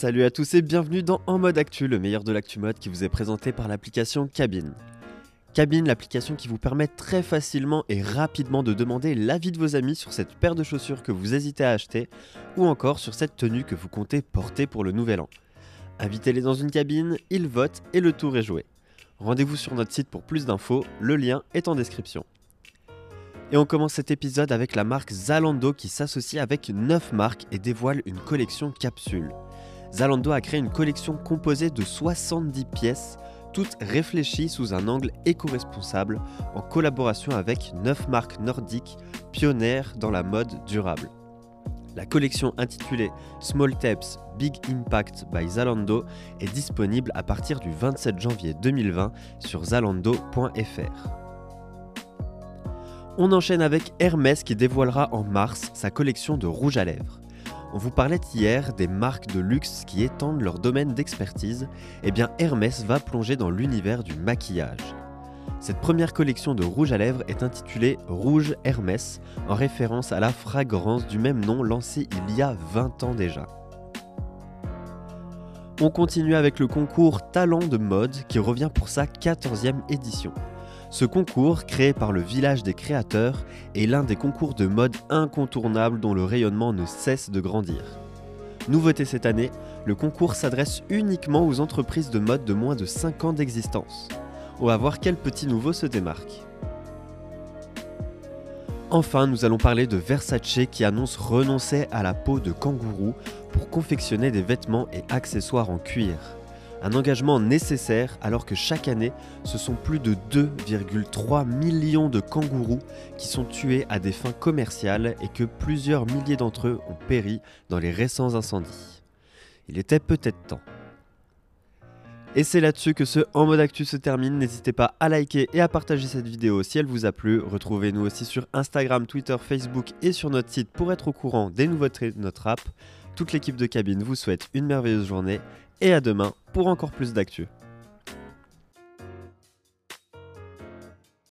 Salut à tous et bienvenue dans En mode actu, le meilleur de l'actu mode qui vous est présenté par l'application Cabine. Cabine, l'application qui vous permet très facilement et rapidement de demander l'avis de vos amis sur cette paire de chaussures que vous hésitez à acheter ou encore sur cette tenue que vous comptez porter pour le nouvel an. Invitez-les dans une cabine, ils votent et le tour est joué. Rendez-vous sur notre site pour plus d'infos, le lien est en description. Et on commence cet épisode avec la marque Zalando qui s'associe avec 9 marques et dévoile une collection capsule. Zalando a créé une collection composée de 70 pièces, toutes réfléchies sous un angle éco-responsable en collaboration avec 9 marques nordiques pionnières dans la mode durable. La collection intitulée Small Taps Big Impact by Zalando est disponible à partir du 27 janvier 2020 sur zalando.fr. On enchaîne avec Hermès qui dévoilera en mars sa collection de rouge à lèvres. On vous parlait hier des marques de luxe qui étendent leur domaine d'expertise, et eh bien Hermès va plonger dans l'univers du maquillage. Cette première collection de rouge à lèvres est intitulée Rouge Hermès, en référence à la fragrance du même nom lancée il y a 20 ans déjà. On continue avec le concours Talent de mode qui revient pour sa 14e édition. Ce concours, créé par le Village des créateurs, est l'un des concours de mode incontournables dont le rayonnement ne cesse de grandir. Nouveauté cette année, le concours s'adresse uniquement aux entreprises de mode de moins de 5 ans d'existence. On va voir quel petit nouveau se démarque? Enfin, nous allons parler de Versace qui annonce renoncer à la peau de kangourou pour confectionner des vêtements et accessoires en cuir. Un engagement nécessaire alors que chaque année, ce sont plus de 2,3 millions de kangourous qui sont tués à des fins commerciales et que plusieurs milliers d'entre eux ont péri dans les récents incendies. Il était peut-être temps. Et c'est là-dessus que ce En mode actu se termine. N'hésitez pas à liker et à partager cette vidéo si elle vous a plu. Retrouvez-nous aussi sur Instagram, Twitter, Facebook et sur notre site pour être au courant des nouveautés de notre app. Toute l'équipe de cabine vous souhaite une merveilleuse journée et à demain pour encore plus d'actu.